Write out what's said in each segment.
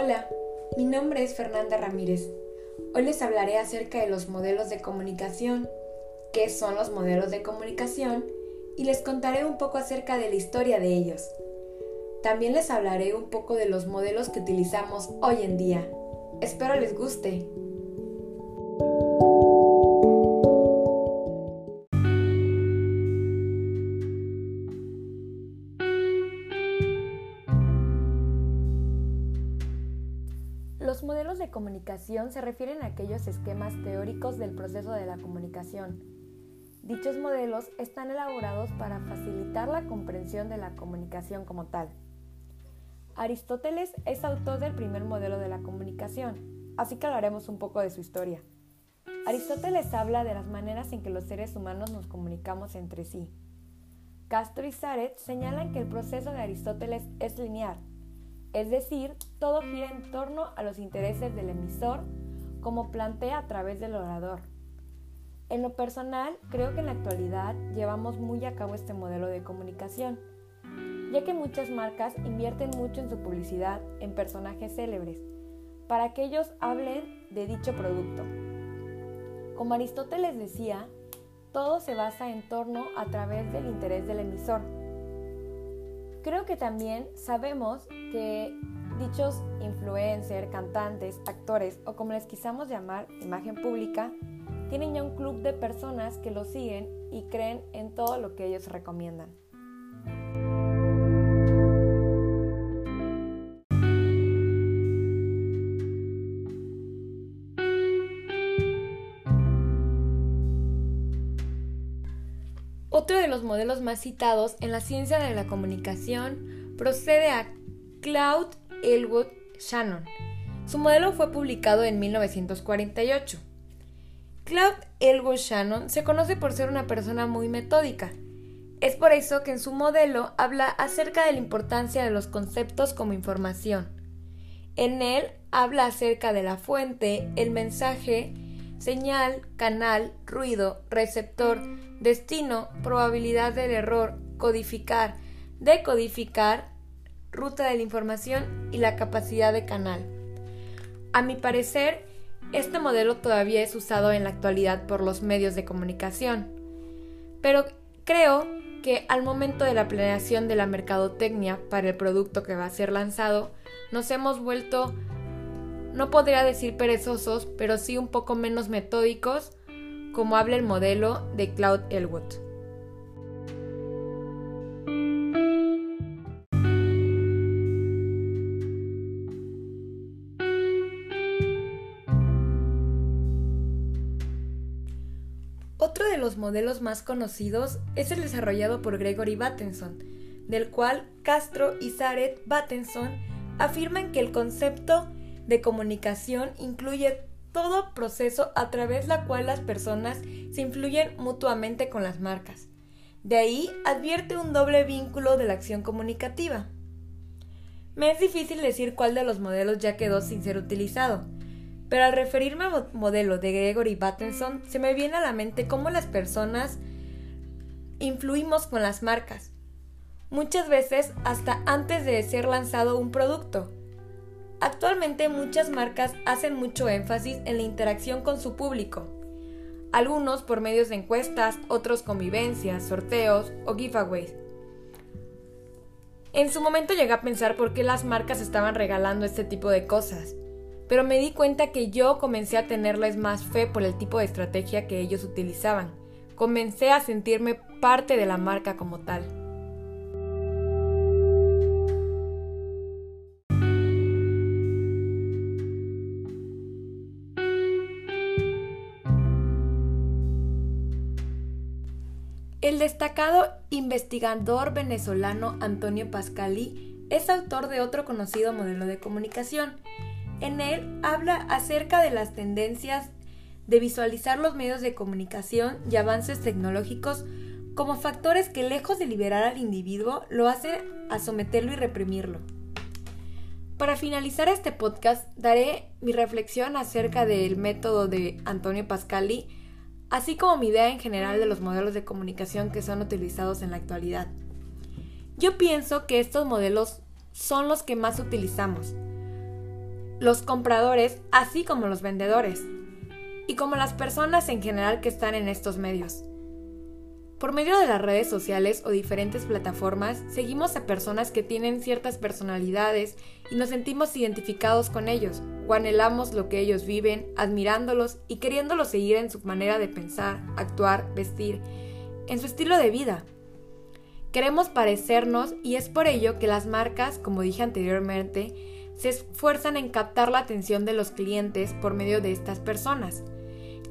Hola, mi nombre es Fernanda Ramírez. Hoy les hablaré acerca de los modelos de comunicación, qué son los modelos de comunicación y les contaré un poco acerca de la historia de ellos. También les hablaré un poco de los modelos que utilizamos hoy en día. Espero les guste. De comunicación se refieren a aquellos esquemas teóricos del proceso de la comunicación. Dichos modelos están elaborados para facilitar la comprensión de la comunicación como tal. Aristóteles es autor del primer modelo de la comunicación, así que hablaremos un poco de su historia. Aristóteles habla de las maneras en que los seres humanos nos comunicamos entre sí. Castro y Saret señalan que el proceso de Aristóteles es lineal, es decir, todo gira en torno a los intereses del emisor, como plantea a través del orador. En lo personal, creo que en la actualidad llevamos muy a cabo este modelo de comunicación, ya que muchas marcas invierten mucho en su publicidad en personajes célebres, para que ellos hablen de dicho producto. Como Aristóteles decía, todo se basa en torno a través del interés del emisor. Creo que también sabemos que dichos influencers, cantantes, actores o como les quisamos llamar, imagen pública, tienen ya un club de personas que los siguen y creen en todo lo que ellos recomiendan. Otro de los modelos más citados en la ciencia de la comunicación procede a Claude Elwood Shannon. Su modelo fue publicado en 1948. Claude Elwood Shannon se conoce por ser una persona muy metódica. Es por eso que en su modelo habla acerca de la importancia de los conceptos como información. En él habla acerca de la fuente, el mensaje, señal, canal, ruido, receptor, destino, probabilidad del error, codificar, decodificar, ruta de la información y la capacidad de canal. A mi parecer, este modelo todavía es usado en la actualidad por los medios de comunicación, pero creo que al momento de la planeación de la mercadotecnia para el producto que va a ser lanzado, nos hemos vuelto no podría decir perezosos, pero sí un poco menos metódicos, como habla el modelo de Claude Elwood. Otro de los modelos más conocidos es el desarrollado por Gregory Bateson, del cual Castro y Zaret Bateson afirman que el concepto de comunicación incluye todo proceso a través del la cual las personas se influyen mutuamente con las marcas. De ahí advierte un doble vínculo de la acción comunicativa. Me es difícil decir cuál de los modelos ya quedó sin ser utilizado, pero al referirme al modelo de Gregory Bateson se me viene a la mente cómo las personas influimos con las marcas, muchas veces hasta antes de ser lanzado un producto. Actualmente muchas marcas hacen mucho énfasis en la interacción con su público, algunos por medios de encuestas, otros con vivencias, sorteos o giveaways. En su momento llegué a pensar por qué las marcas estaban regalando este tipo de cosas, pero me di cuenta que yo comencé a tenerles más fe por el tipo de estrategia que ellos utilizaban. Comencé a sentirme parte de la marca como tal. El destacado investigador venezolano Antonio Pascali es autor de otro conocido modelo de comunicación. En él habla acerca de las tendencias de visualizar los medios de comunicación y avances tecnológicos como factores que lejos de liberar al individuo lo hace a someterlo y reprimirlo. Para finalizar este podcast daré mi reflexión acerca del método de Antonio Pascali así como mi idea en general de los modelos de comunicación que son utilizados en la actualidad. Yo pienso que estos modelos son los que más utilizamos. los compradores, así como los vendedores, y como las personas en general que están en estos medios. Por medio de las redes sociales o diferentes plataformas, seguimos a personas que tienen ciertas personalidades y nos sentimos identificados con ellos, o anhelamos lo que ellos viven, admirándolos y queriéndolos seguir en su manera de pensar, actuar, vestir, en su estilo de vida. Queremos parecernos y es por ello que las marcas, como dije anteriormente, se esfuerzan en captar la atención de los clientes por medio de estas personas,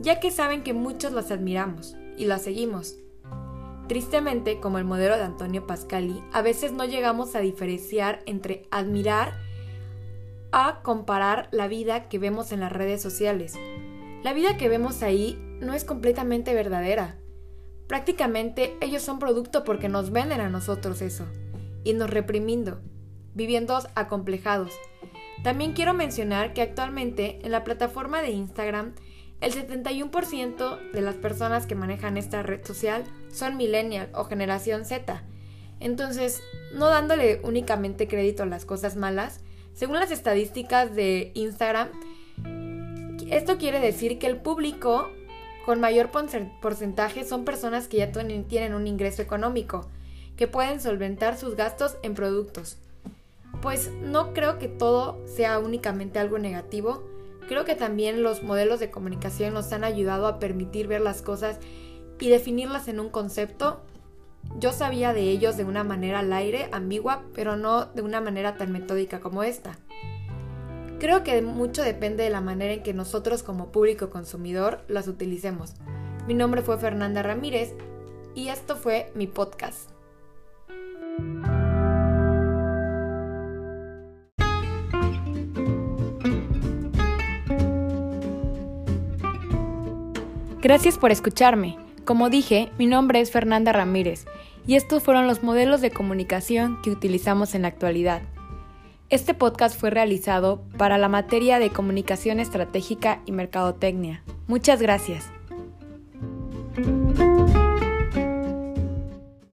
ya que saben que muchos las admiramos y las seguimos. Tristemente, como el modelo de Antonio Pascali, a veces no llegamos a diferenciar entre admirar a comparar la vida que vemos en las redes sociales. La vida que vemos ahí no es completamente verdadera. Prácticamente ellos son producto porque nos venden a nosotros eso y nos reprimiendo, viviendo acomplejados. También quiero mencionar que actualmente en la plataforma de Instagram el 71% de las personas que manejan esta red social son millennial o generación Z. Entonces, no dándole únicamente crédito a las cosas malas, según las estadísticas de Instagram, esto quiere decir que el público con mayor porcentaje son personas que ya tienen un ingreso económico, que pueden solventar sus gastos en productos. Pues no creo que todo sea únicamente algo negativo, Creo que también los modelos de comunicación nos han ayudado a permitir ver las cosas y definirlas en un concepto. Yo sabía de ellos de una manera al aire, ambigua, pero no de una manera tan metódica como esta. Creo que mucho depende de la manera en que nosotros como público consumidor las utilicemos. Mi nombre fue Fernanda Ramírez y esto fue mi podcast. Gracias por escucharme. Como dije, mi nombre es Fernanda Ramírez y estos fueron los modelos de comunicación que utilizamos en la actualidad. Este podcast fue realizado para la materia de comunicación estratégica y mercadotecnia. Muchas gracias.